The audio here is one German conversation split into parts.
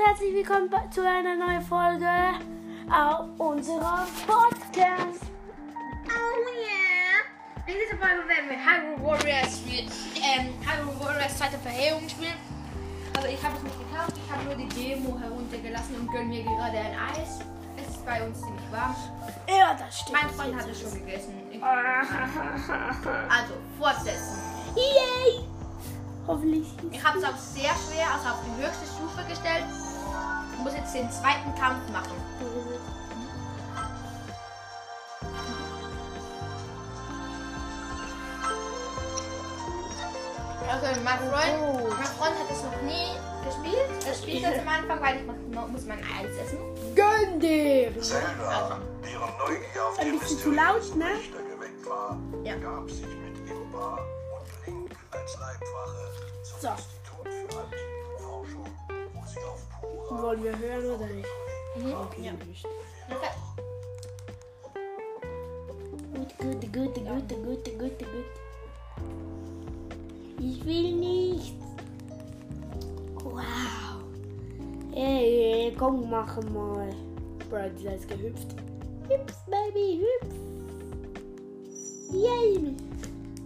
Und herzlich willkommen zu einer neuen Folge auf unserem Podcast. Oh yeah! In dieser Folge werden wir Hyrule Warriors spielen. Ähm, Hyrule Warriors zweite Verheerung spielen. Aber ich habe es nicht gekauft. Ich habe nur die Demo heruntergelassen und gönne mir gerade ein Eis. Es ist bei uns ziemlich warm. Ja, das stimmt. Mein Freund hat es schon gegessen. Also, fortsetzen. Yay! Hoffentlich. Ich habe es auf sehr schwer, also auf die höchste Stufe gestellt. Ich muss jetzt den zweiten Kampf machen. Also mein Freund, Oh. mein Freund hat es noch nie gespielt. Er spielt das am Anfang, weil ich mach- muss mein Eis essen. Gönn dir! Zelda, deren Neugier auf Ein die bisschen zu laut, ne? Geweckt war, Ja. gab sich mit Impa und Link als Leibwache zum So. Institut für Antikenforschung, wo sie auf Wollen wir hören oder nicht? Mhm. Okay, Ja. nicht. Okay. Gut, gut, gut, gut, gut, gut, gut. Ich will nicht. Wow. Ey, komm, mach mal. Bro, dieser ist gehüpft. Hüpf, Baby, hüpf. Yay.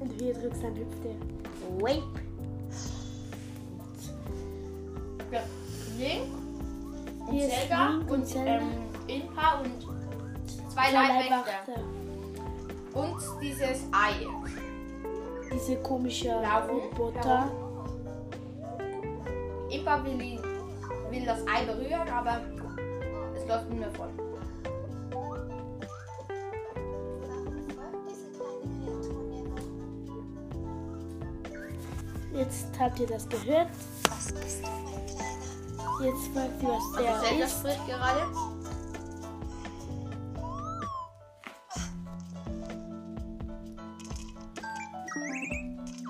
Du hier drückst, dann hüpft er. Wait. Zelda Link und und Zelda. ähm, Impa und zwei Leibwächter. Und dieses Ei. Diese komische. Roboter. Impa will, will das Ei berühren, aber es läuft nur davon. Jetzt habt ihr das gehört. Was bist du, mein Kleiner? Jetzt fragt sie, was Also der Zelda ist. spricht gerade.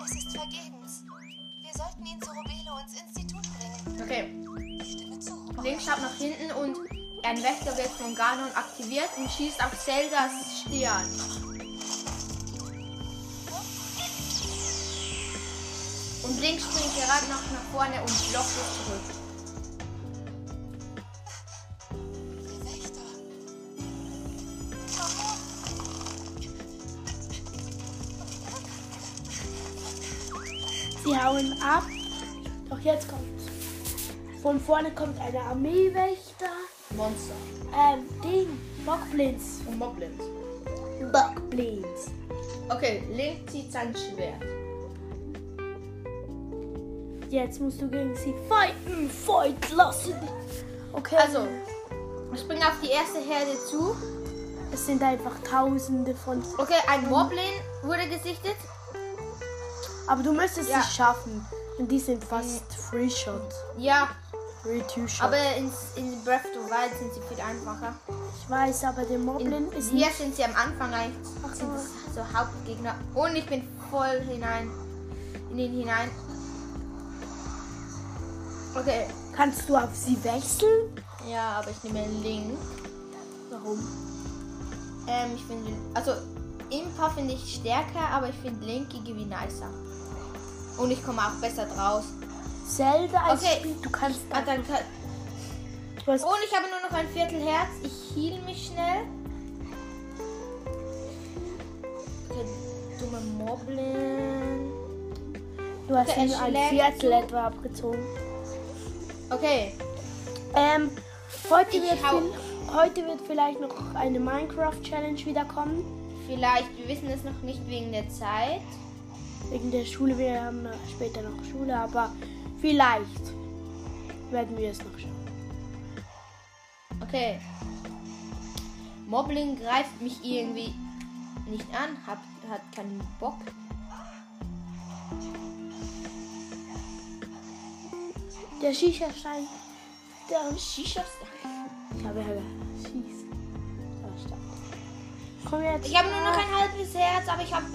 Es ist vergebens. Wir sollten ihn zu Robelo ins Institut bringen. Okay. Ich stimme zu. Link schaut nach hinten und ein Wächter wird von Ganon aktiviert und schießt auf Zeldas Stirn. Und Link springt gerade noch nach vorne und blockt es zurück. Hauen ab. Doch jetzt kommt's. Von vorne kommt eine Armeewächter. Monster. Ähm, Ding. Bockblins. Und Moblins. Bockblins. Okay, Link zieht sein Schwert. Jetzt musst du gegen sie fighten. Fight lassen. Okay. Also, ich springe auf die erste Herde zu. Es sind einfach tausende von. Okay, ein Moblin wurde gesichtet. Aber du müsstest Ja. es schaffen. Und die sind fast Free Shot. Ja, Free Two Shot. aber ins, in Breath of the Wild sind sie viel einfacher. ich weiß, aber der In, Moblin ist hier nicht. sind sie am Anfang eigentlich sind so Hauptgegner. Und ich bin voll hinein. In den hinein. Okay. Kannst du auf sie wechseln? Ja, aber ich nehme Link. Warum? Ähm, ich finde. Also, Impa finde ich stärker, aber ich finde Link irgendwie nicer. Und ich komme auch besser draus. Zelda als Okay. Spiel. Du kannst. Ah, dann kann, Du hast Und ich habe nur noch ein Viertel Herz. Ich heal mich schnell. Okay, dumme Moblin. Du hast Okay, es ein Viertel etwa abgezogen. Okay, Ähm, heute Ich wird, viel, heute wird vielleicht noch eine Minecraft-Challenge wiederkommen. vielleicht, wir wissen es noch nicht wegen der Zeit. Wegen der Schule. Wir haben später noch Schule, aber vielleicht werden wir es noch schaffen. Okay. Moblin greift mich irgendwie nicht an, hat, hat keinen Bock. Der Shisha-Stein. Der Shisha. Ich habe ja Schieß. Komm jetzt. Ich habe nur noch ein halbes Herz, aber ich habe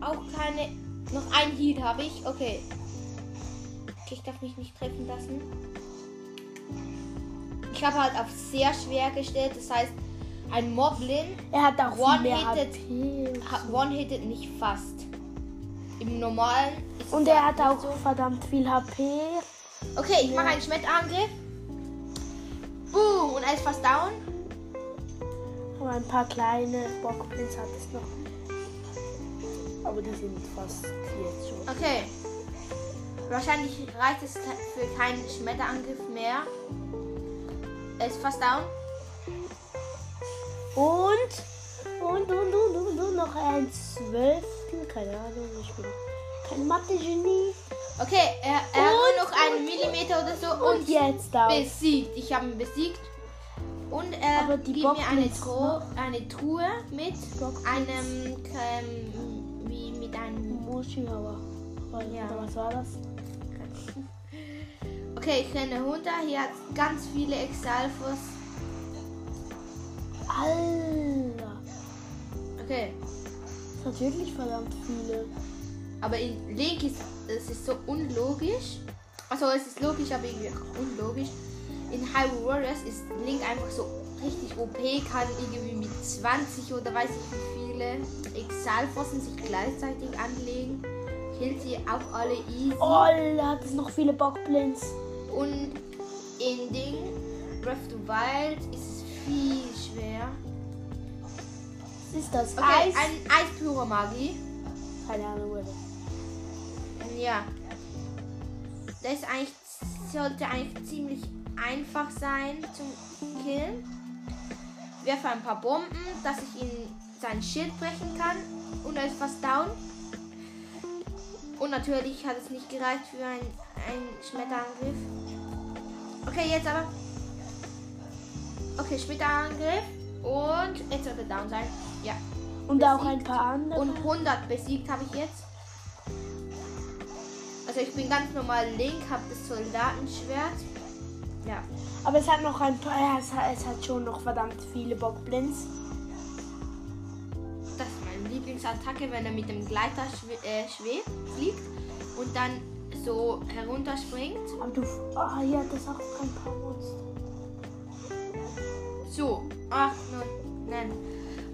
auch keine. Noch ein Heal habe ich. Okay. Okay, ich darf mich nicht treffen lassen. Ich habe halt auf sehr schwer gestellt. Das heißt, ein Moblin Er hat auch One-Hitted- one-hitted nicht fast. Im normalen Und er hat auch so. verdammt viel HP. Okay, ich mache einen Schmetterangriff. Boom! Und er ist fast down. Aber ein paar kleine Bockblins hat es noch. Aber die sind fast jetzt schon. Okay. Wahrscheinlich reicht es für keinen Schmetterangriff mehr. Er ist fast down. Und, und, und, und, und, und noch ein Zwölftel. Keine Ahnung, ich bin kein Mathe-Genie. Okay, er, er hat Und- nur noch einen Millimeter oder so und, Und jetzt da. besiegt. Ich habe ihn besiegt. Und er die gibt mir eine, Tro eine Truhe mit Bockblitz. einem, ähm, mit einem... Muschihauer. Ja. Was war das? Okay, ich renne runter. Hier hat ganz viele Exalfos. Alter. Okay, Das hat wirklich verdammt viele. aber in Link ist es ist so unlogisch. Also es ist logisch, aber irgendwie auch unlogisch. In Hyrule Warriors ist Link einfach so richtig OP, kann irgendwie mit 20 oder weiß ich wie viele Exalfossen sich gleichzeitig anlegen. Killt sie auch alle easy. Oh, hat es noch viele Bockblins. Und in Ding, Breath of the Wild ist es viel schwer. Was ist das? Okay, Eis? ein Eispyromagie. Keine Ahnung, oder? Ja. Das ist eigentlich, sollte eigentlich ziemlich einfach sein zum Killen. Werfe ein paar Bomben, dass ich ihn sein Schild brechen kann. Und er ist fast down. Und natürlich hat es nicht gereicht für ein, ein Schmetterangriff. Okay, jetzt aber. Okay, Schmetterangriff. Und jetzt sollte down sein. Ja. Und auch ein Besiegt. paar andere. Und 100 besiegt habe ich jetzt. Also ich bin ganz normal Link, habe das Soldatenschwert. Ja. Aber es hat noch ein paar. Es, hat, es hat schon noch verdammt viele Bockblins. Das Lieblingsattacke, wenn er mit dem Gleiter schwe äh, schwebt, fliegt und dann so herunterspringt. Aber du. Ah, hat es auch ein paar Monster. So. Ach, nein. nein.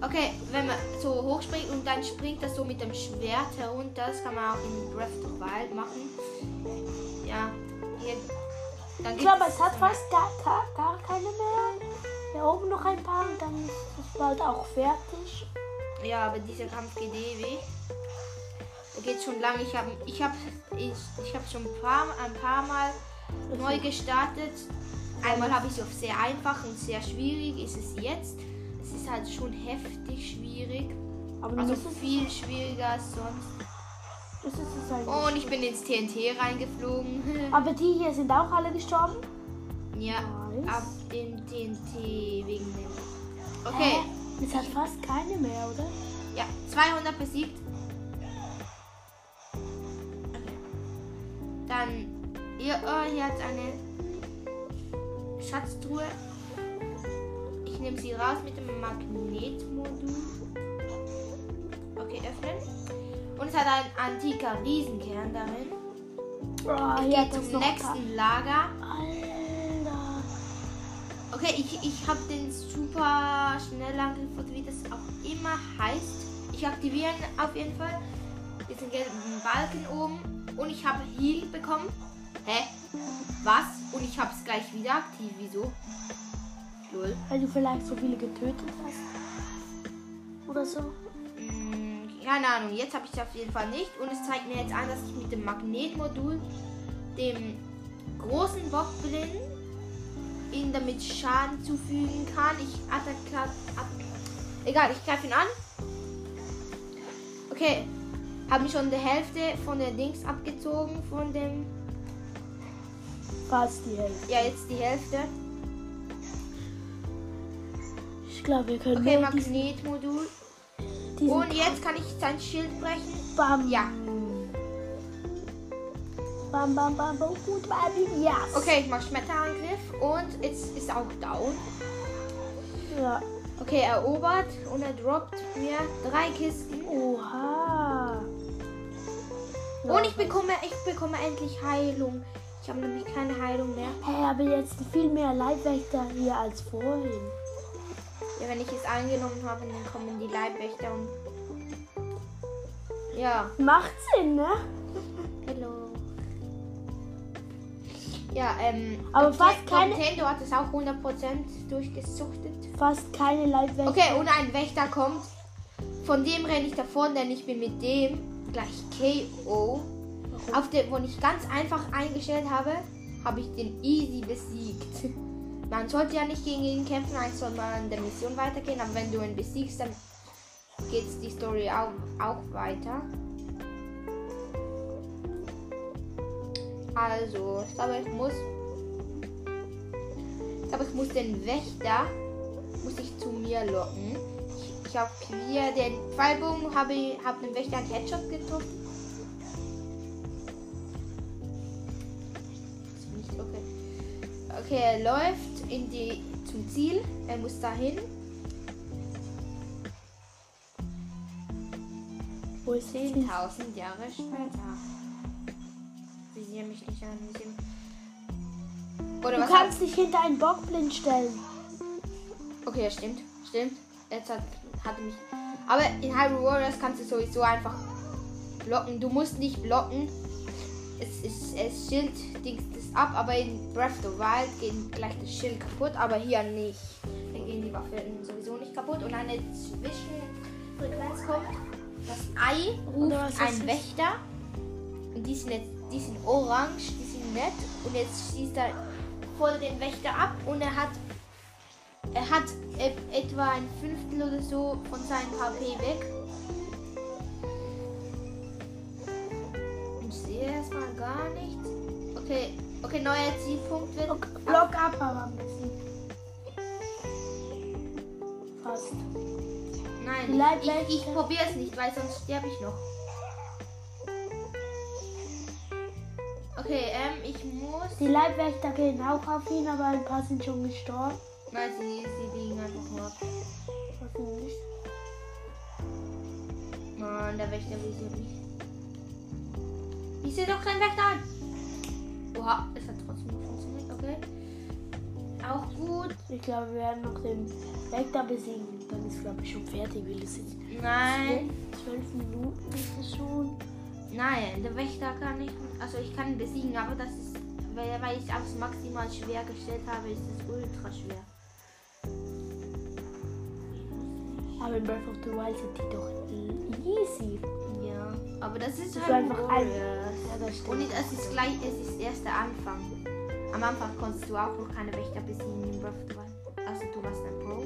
Okay, wenn man so hochspringt und dann springt das so mit dem Schwert herunter. Das kann man auch in Breath of the Wild machen. Ja. Hier. Dann Ich glaube, es hat fast gar, gar, gar keine mehr. Hier oben noch ein paar und dann ist es bald auch fertig. Ja, aber dieser Kampf geht ewig. Geht schon lange. Ich habe ich hab, ich, ich hab schon ein paar, ein paar Mal neu gestartet. Einmal habe ich es auf sehr einfach und sehr schwierig. Ist es jetzt? Es ist halt schon heftig schwierig. Aber Also viel schwieriger als sonst. das ist es eigentlich. Und ich bin ins TNT reingeflogen. Aber die hier sind auch alle gestorben? ja, Nice. ab dem TNT wegen dem. Okay, Hä? Es hat fast keine mehr, oder? ja, 200 besiegt. Okay. Dann, ihr, oh, hier hat eine Schatztruhe. Ich nehme sie raus mit dem Magnetmodul. Okay, öffnen. Und es hat ein antiker Riesenkern darin. Oh, Ich gehe zum nächsten Lager. Okay, ich, ich habe den super Schnellangriff wie das auch immer heißt. Ich aktiviere ihn auf jeden Fall. Diesen gelben Balken oben. Und ich habe Heal bekommen. Hä? Was? Und ich habe es gleich wieder aktiv. Wieso? Lol. Weil du vielleicht so viele getötet hast. Oder so. Hm, keine Ahnung. Jetzt habe ich es auf jeden Fall nicht. Und es zeigt mir jetzt an, dass ich mit dem Magnetmodul dem großen Bockblin ihn damit Schaden zufügen kann. Ich attackiere. Egal, ich greife ihn an. Okay. Haben schon die Hälfte von der Dings abgezogen. Von dem. Fast die Hälfte. Ja, jetzt die Hälfte. Ich glaube, wir können Okay, Magnetmodul. Und jetzt kann ich sein Schild brechen. Bam. Ja. Bam, bam, bam, bam, gut, bam, ja. Okay, ich mache Schmetterangriff. Und jetzt ist auch down. Ja. Okay, erobert und er droppt mir drei Kisten. Oha. Ja. Und ich bekomme, ich bekomme endlich Heilung. Ich habe nämlich keine Heilung mehr. Hey, aber jetzt viel mehr Leibwächter hier als vorhin. Ja, wenn ich es angenommen habe, dann kommen die Leibwächter und. Ja, Macht Sinn, ne? Ja, ähm. Aber fast keine- Nintendo hat es auch 100% durchgesuchtet. Fast keine Leibwächter. Okay, und ein Wächter kommt. Von dem renne ich davon, denn ich bin mit dem gleich KO. Auf der, wo ich ganz einfach eingestellt habe, habe ich den easy besiegt. Man sollte ja nicht gegen ihn kämpfen, eigentlich soll man an der Mission weitergehen, aber wenn du ihn besiegst, dann geht die Story auch, auch weiter. Also, ich glaube, ich muss. Ich glaube, ich muss den Wächter muss ich zu mir locken. Ich, ich habe hier den Pfeilbogen, habe hab dem Wächter einen Headshot getroffen. Okay. Okay, er läuft in die zum Ziel. Er muss dahin. Wo ist sie? 10.000 Jahre später. Sehen mich nicht an. Oder Du was kannst dich hinter einen Bock blind stellen. Okay, ja, stimmt. Stimmt. Jetzt hat, hatte mich. Aber in Hyrule Warriors kannst du sowieso einfach blocken. Du musst nicht blocken. Es, ist, es Schild dings das ab, aber in Breath of the Wild geht gleich das Schild kaputt, aber hier nicht. Dann gehen die Waffen sowieso nicht kaputt. Und eine Zwischenfrequenz kommt. Das Ei ruft Oder was ist ein das? Wächter. Und die sind, jetzt, die sind orange, die sind nett. Und jetzt schießt er voll den Wächter ab und er hat er hat etwa ein Fünftel oder so von seinem HP weg. Ich sehe erstmal gar nichts. Okay, okay, neuer Zielpunkt wird. Block, Block ab, aber am besten. Fast. Nein, Die ich, ich, ich probiere es nicht, weil sonst sterbe ich noch. Okay, ähm, ich muss. Die Leibwächter gehen auch auf ihn, aber ein paar sind schon gestorben. Nein, sie, sie liegen einfach nur ab. Nicht? Nein, der Wächter visiert mich. Ich sehe doch keinen Wächter an. Oha, es hat trotzdem nicht funktioniert, okay. Auch gut. Ich glaube, wir werden noch den Wächter besiegen. Dann ist, glaube ich, schon fertig, weil es sind Nein, zwölf Minuten ist es schon. Nein, der Wächter kann nicht. Also ich kann besiegen, aber das ist, weil, weil ich aufs maximal schwer gestellt habe, ist es ultra schwer. Aber in Breath of the Wild sind die doch easy. Ja, aber das ist Das halt ist einfach ein-. Ja, Und es ist gleich, es ist erst der Anfang. Am Anfang konntest du auch noch keine Wächter besiegen in Breath of the Wild. Also du warst ein Pro.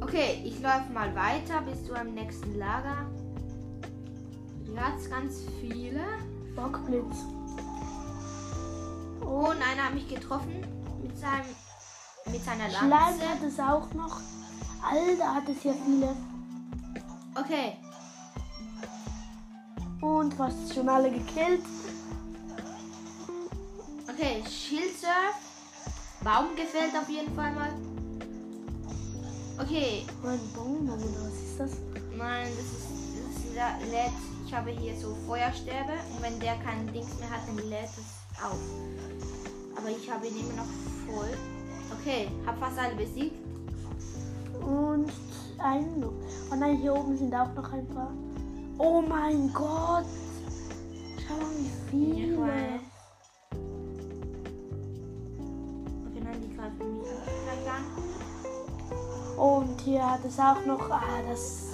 Okay, ich laufe mal weiter bis zu einem nächsten Lager. Es ganz viele. Bockblitz. Und einer hat mich getroffen mit seinem mit seiner Schleim Lanze. hat es auch noch. Alter, hat es ja viele. Okay, Und fast schon alle gekillt. okay, Schildsurf. Baum gefällt auf jeden Fall mal. Okay, ein Baum, oder was ist das? Nein, das ist, das ist. Ich habe hier so Feuerstäbe und wenn der kein Dings mehr hat, dann lädt es auf. Aber ich habe ihn immer noch voll. Okay, hab fast alle besiegt. Und einen noch. Oh nein, hier oben sind auch noch ein paar. Oh mein Gott. Schau mal, wie viele. Okay, nein, die greifen mich an. Und hier hat es auch noch. Ah, das.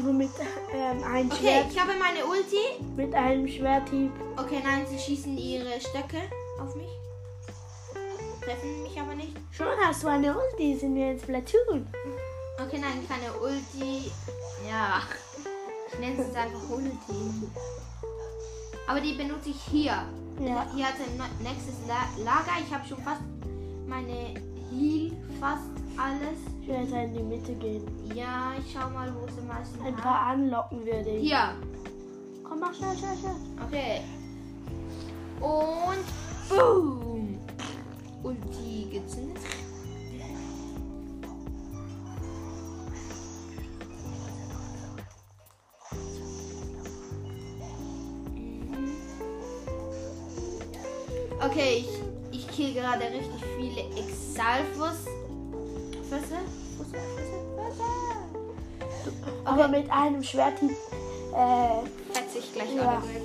Aber mit ähm, einem Okay, Schwert. ich habe meine Ulti. Mit einem Schwerthieb. Okay, nein, sie schießen ihre Stöcke auf mich. Treffen mich aber nicht. Schon hast du eine Ulti, sind wir in Splatoon. Okay, nein, keine Ulti. Ja, ich nenne es einfach Ulti. Aber die benutze ich hier. Ja. Hier hat ein ne- nächstes La Lager. Ich habe schon fast meine Heal, fast alles. Ich werde in die Mitte gehen. Ja, ich schau mal, wo sie meisten Ein paar anlocken würde ich. Hier. Komm, mach schnell, schnell, schnell. Okay. Und boom. Ulti gezündet. Mhm. Okay, ich, ich kill gerade richtig viele Exalfus. Füsse? Füsse, Füsse, Füsse. Aber mit einem Schwert äh, Fetze ich gleich Ja. alle weg.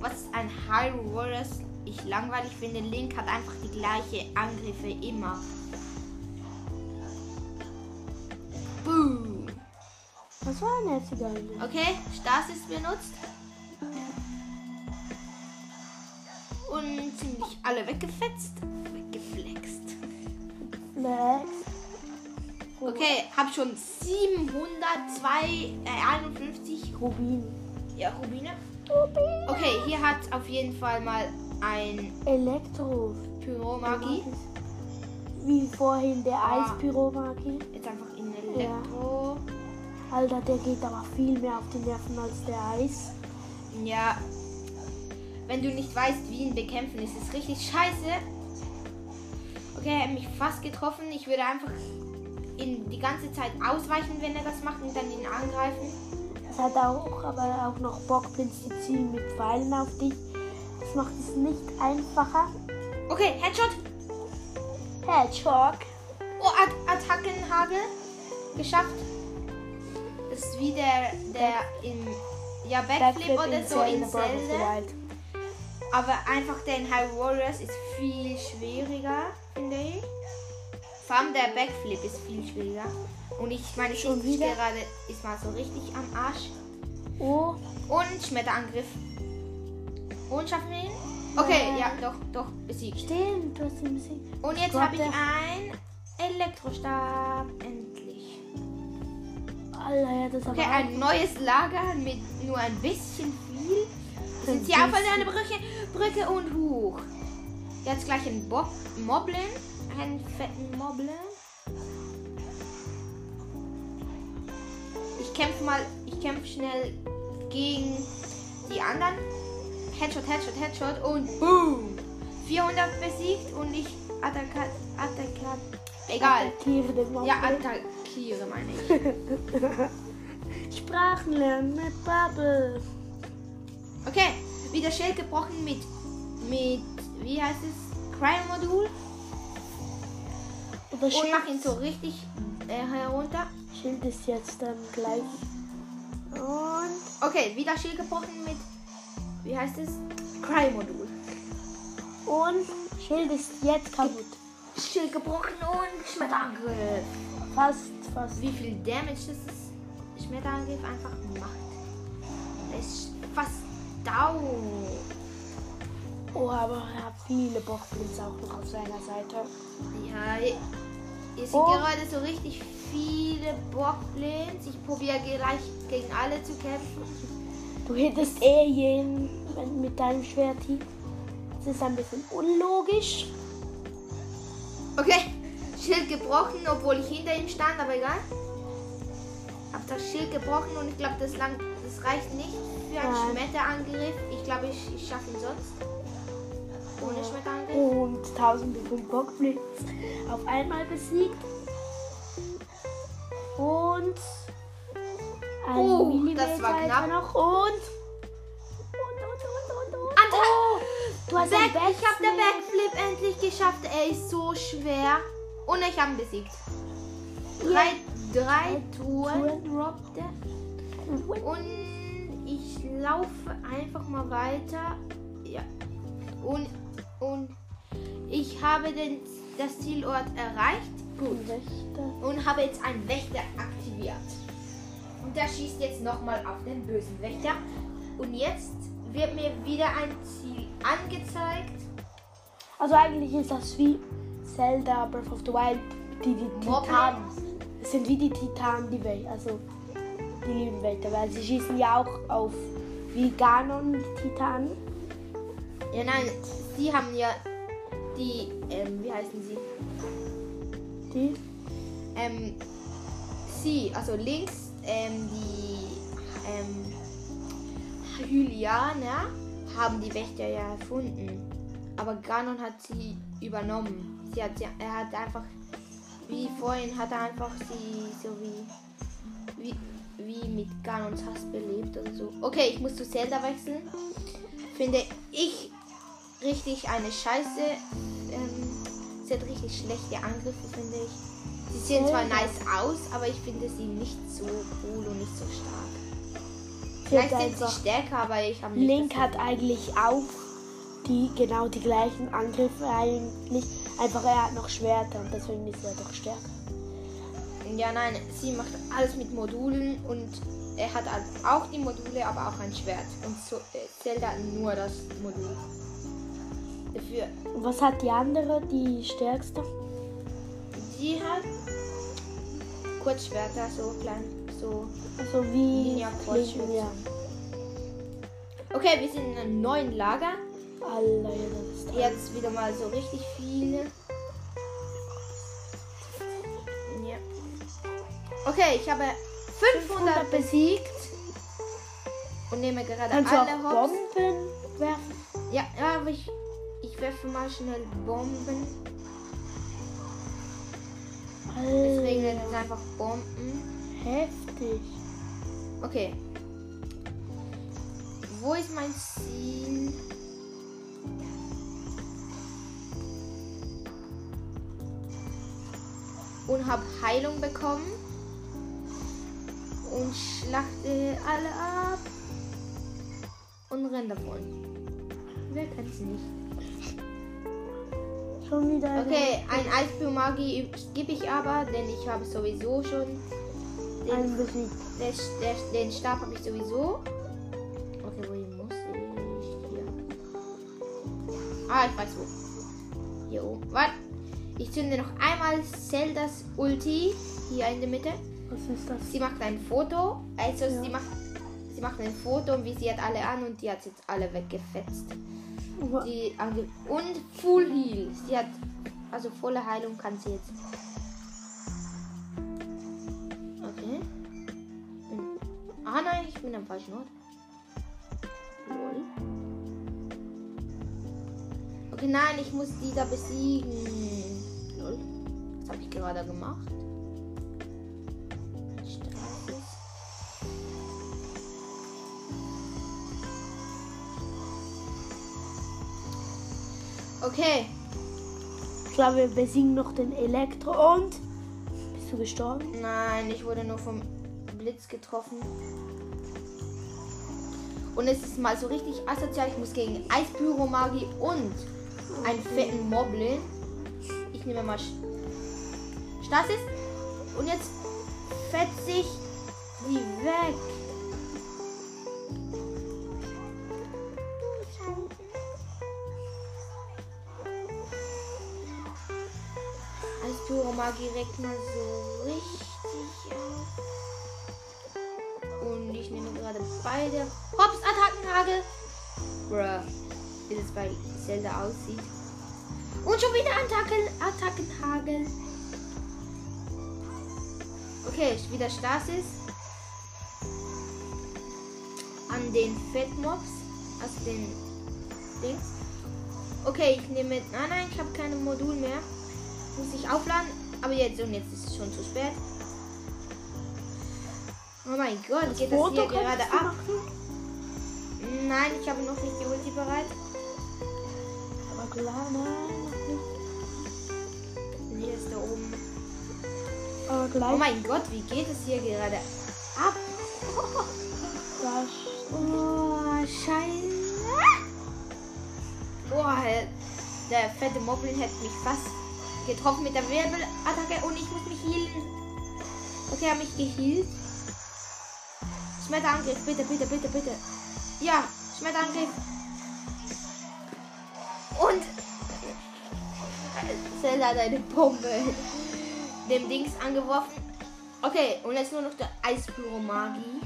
Was ist ein Hyrule Warriors? Ich langweilig finde, Link hat einfach die gleiche Angriffe immer. Boom. was war denn jetzt egal? Okay, Stasis benutzt. Ziemlich alle weggefetzt. Weggeflext. Flex. Okay, hab schon 702, äh, 51 Rubin. ja, Rubine. Rubin. Okay, hier hat auf jeden Fall mal ein Elektro. Pyromagi. Wie vorhin der Ah. Eispyromagi. Jetzt einfach in Elektro. Alter, der geht aber viel mehr auf die Nerven als der Eis. Ja. Wenn du nicht weißt, wie ihn bekämpfen, ist es richtig scheiße. Okay, er hat mich fast getroffen. Ich würde einfach ihn die ganze Zeit ausweichen, wenn er das macht und dann ihn angreifen. Es hat auch, aber auch noch Bockblitz, die zielen mit Pfeilen auf dich. Das macht es nicht einfacher. Okay, Headshot. Hedgehog. Oh, At Attackenhagel. Geschafft. Das ist wie der, der in. Ja, Backflip, oder in so in Zelda Aber einfach der in High Warriors ist viel schwieriger, finde ich. Vor allem der Backflip ist viel schwieriger. Und ich meine, Schon ich wieder? gerade ist mal so richtig am Arsch. Oh, Und Schmetterangriff. Und schaffen wir ihn? Okay, ja, doch, doch, besiegt. stimmt, du hast ihn besiegt. Und jetzt habe ich ein Elektrostab. Endlich. Alter, ja, das ist Okay, ein neues Lager mit nur ein bisschen viel. Sind Ein auf einer Brücke, Brücke und hoch. Jetzt gleich ein Bob Moblin. Einen fetten Moblin. Ich kämpfe mal, ich kämpfe schnell gegen die anderen. Headshot, Headshot, Headshot und boom. 400 besiegt und ich attackiert. Attackiert. Egal. Attackiere den Mob. Ja, attackiere meine ich. Sprachen lernen mit Bubble. Okay, wieder Schild gebrochen mit, mit, wie heißt es, Crime-Modul. Oder Und mach ihn so richtig äh, herunter. Schild ist jetzt dann gleich. Und Okay, wieder Schild gebrochen mit, wie heißt es, Crime-Modul. Und Schild ist jetzt kaputt. Schild gebrochen und Schmetterangriff. Fast, fast. Wie viel Damage das Schmetterangriff einfach macht. Er ist fast down. Oh, aber er hat viele Bockblitz auch noch auf seiner Seite. Ja, hier sind Oh. gerade so richtig viele Bockblins. Ich probiere gleich gegen alle zu kämpfen. Du hättest eh jeden mit deinem Schwert hier. Das ist ein bisschen unlogisch. Okay, Schild gebrochen, obwohl ich hinter ihm stand, aber egal. Hab das Schild gebrochen und ich glaube, das, lang- das reicht nicht einen Nein. Schmetterangriff. Ich glaube, ich, ich schaffe ihn sonst. Ohne Schmetterangriff. Und tausende von Bockblitz auf einmal besiegt. Und ein Oh, Millimeter das war knapp. noch. Und. Und, und, und, und, und. Anta- Oh, du hast Back, ich habe den Backflip. Endlich geschafft. Er ist so schwer. Und ich habe ihn besiegt. Drei, drei Touren Touren. droppte. Und ich laufe einfach mal weiter. Ja. Und, und ich habe den, das Zielort erreicht. Gut. Und habe jetzt einen Wächter aktiviert. Und der schießt jetzt nochmal auf den bösen Wächter. Und jetzt wird mir wieder ein Ziel angezeigt. Also eigentlich ist das wie Zelda Breath of the Wild. Die, die. Titanen. Es sind wie die Titanen, die Welt. Also die lieben Wächter. Weil sie schießen ja auch auf wie Ganon die Titanen. Ja, nein, sie haben ja die, ähm, wie heißen sie? Die. Ähm, sie, also links, ähm, die, ähm, Hylianer haben die Wächter ja erfunden. Aber Ganon hat sie übernommen. Sie hat, sie, er hat einfach, wie vorhin, hat er einfach sie so wie, wie, wie mit Ganons Hass belebt oder so. Okay, ich muss zu Zelda wechseln. Finde ich richtig eine Scheiße. Ähm, sie hat richtig schlechte Angriffe, finde ich. Sie sehen zwar nice aus, aber ich finde sie nicht so cool und nicht so stark. Vielleicht sind sie stärker, aber ich habe. Link hat eigentlich auch die genau die gleichen Angriffe eigentlich. Einfach er hat noch Schwerter und deswegen ist er doch stärker. Ja, nein, sie macht alles mit Modulen und er hat halt auch die Module, aber auch ein Schwert. Und so, äh, Zelda nur das Modul. Dafür, was hat die andere, die stärkste? die hat Kurzschwerter, so klein, so Also wie Kurzschwerter. ja. Okay, wir sind in einem neuen Lager. Alter. Jetzt wieder mal so richtig viele. Okay, ich habe 500 besiegt. Und nehme gerade Kannst du alle auch Hops. Bomben werfen? Ja, ja, aber ich, ich werfe mal schnell Bomben. Es regnet Alter, jetzt einfach Bomben. heftig. Okay. Wo ist mein Ziel? Und habe Heilung bekommen. Und schlachte alle ab. Und renn davon. Wer kennt's nicht? Schon wieder. Okay, ein Eisblumenmagie gebe ich aber, denn ich habe sowieso schon den. Der, der, den Stab habe ich sowieso. Okay, wohin muss ich? Hier. Ah, ich weiß wo. Hier oben. Warte. Ich zünde noch einmal Zeldas Ulti hier in der Mitte. Was ist das? Sie macht ein Foto. Also Ja. sie macht sie macht ein Foto und wie sie hat alle an und die hat jetzt alle weggefetzt. Die und Full Heal. Sie hat also volle Heilung kann sie jetzt. Okay. Ah nein, ich bin am falschen Ort. Lol. Okay, nein, ich muss die da besiegen. Lol. Was habe ich gerade gemacht? Okay. Ich glaube, wir besiegen noch den Elektro und. Bist du gestorben? Nein, ich wurde nur vom Blitz getroffen. Und es ist mal so richtig asozial. Ich muss gegen Eispyromagie und einen fetten Moblin. Ich nehme mal Stasis. Und jetzt fetze ich die weg. Regt mal so richtig auf. Und ich nehme gerade beide Hops Attackenhagel. Bruh. Wie das bei Zelda aussieht. Und schon wieder Attacken, Attackenhagel. Okay, wieder Stasis. An den Fettmobs. Also den Dings. Okay, ich nehme. Nein, nein, ich habe keine Modul mehr. Muss ich aufladen. Aber jetzt und jetzt ist es schon zu spät. Oh mein Gott, geht das Foto hier gerade ab? machen? Nein, ich habe noch nicht die Ulti bereit. Aber klar, nein. Hier ist da oben. Aber gleich. Oh mein Gott, wie geht es hier gerade ab? das Oh, scheiße. Boah, der fette Moblin hätte mich fast getroffen mit der Wirbelattacke und ich muss mich healen. Okay, er hat mich geheilt. Schmetterangriff, bitte, bitte, bitte, bitte. Ja, Schmetterangriff. Und Zelda hat eine Bombe dem Dings angeworfen. Okay, und jetzt nur noch der Eispyromagie.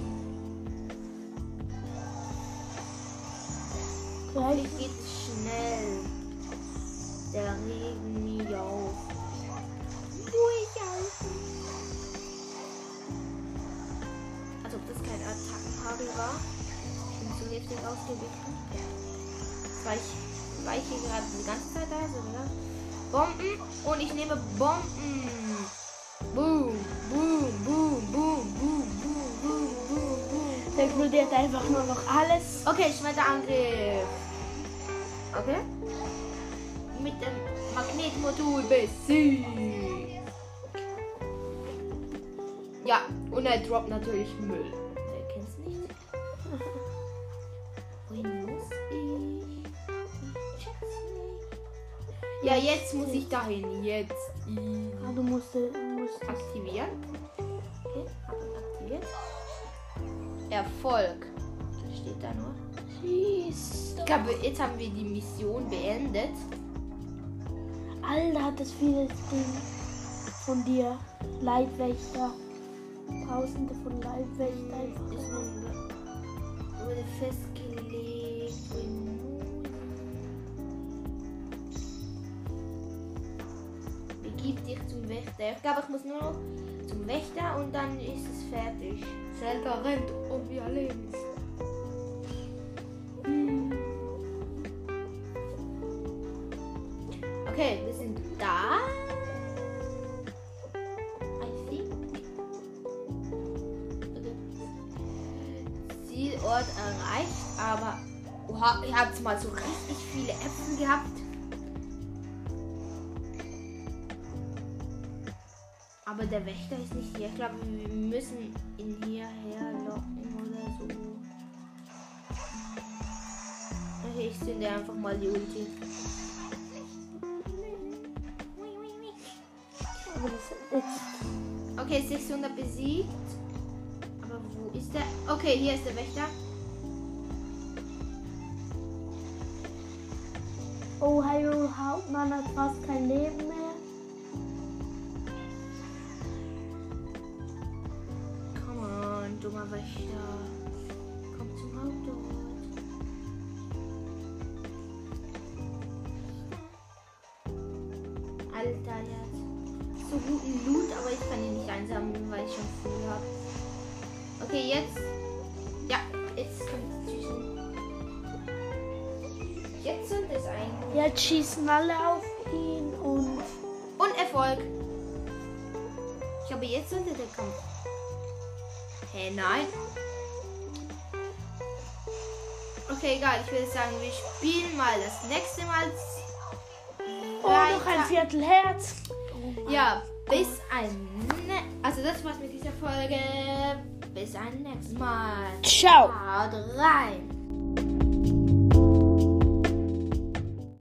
Hoffentlich geht es schnell. Der Regen nie auf. Ob das kein Attackenhagel war. Ich bin zu heftig ausgewichen. Jetzt war ich weiche gerade die ganze Zeit da, so oder? Bomben und ich nehme Bomben. Boom, boom, boom, boom, boom, boom, boom, boom, boom. Der explodiert einfach nur noch alles. Okay, Schmetterangriff. Okay. Mit dem Magnetmodul besiegt. Ja, und er droppt natürlich Müll. Wer kennt's nicht? Wohin muss ich? Ich check's nicht. Ja, jetzt muss ich dahin. Jetzt. Ah, du musst, musst Aktivieren. Okay, aktiviert. Erfolg. Das steht da nur. Ich glaube, jetzt haben wir die Mission beendet. Alter, hat das viele Ding von dir. Leibwächter. Tausende von Leibwächter. Ist nun wurde festgelegt. Begib dich zum Wächter. Ich glaube, ich muss nur noch zum Wächter und dann ist es fertig. Zelda rennt und wir leben. Okay, wir sind da. I think. Zielort erreicht, aber oha, ich habe mal so richtig viele Äpfel gehabt. Aber der Wächter ist nicht hier. Ich glaube, wir müssen ihn hierher locken oder so. Okay, ich zünde einfach mal die Ulti. Okay, 600 besiegt. Aber wo ist der? Okay, hier ist der Wächter. Oh, Hyrule Hauptmann hat fast kein Leben mehr. Come on, dummer Wächter. Komm zum Hauptort. Alter, hat so guten Loot, aber ich kann ihn nicht einsammeln, weil ich schon viel habe. Okay, jetzt. Ja, jetzt kommt zwischen. Jetzt sind es eigentlich. Jetzt schießen alle auf ihn und Und Erfolg. Ich glaube, jetzt sollte der Kampf. Hä, nein. Okay, egal. Ich würde sagen, wir spielen mal das nächste Mal. oh, noch ein. Viertel Herz. Ja, bis ein. Ne also, das war's mit dieser Folge. Bis ein nächstes Mal. Ciao. Haut rein.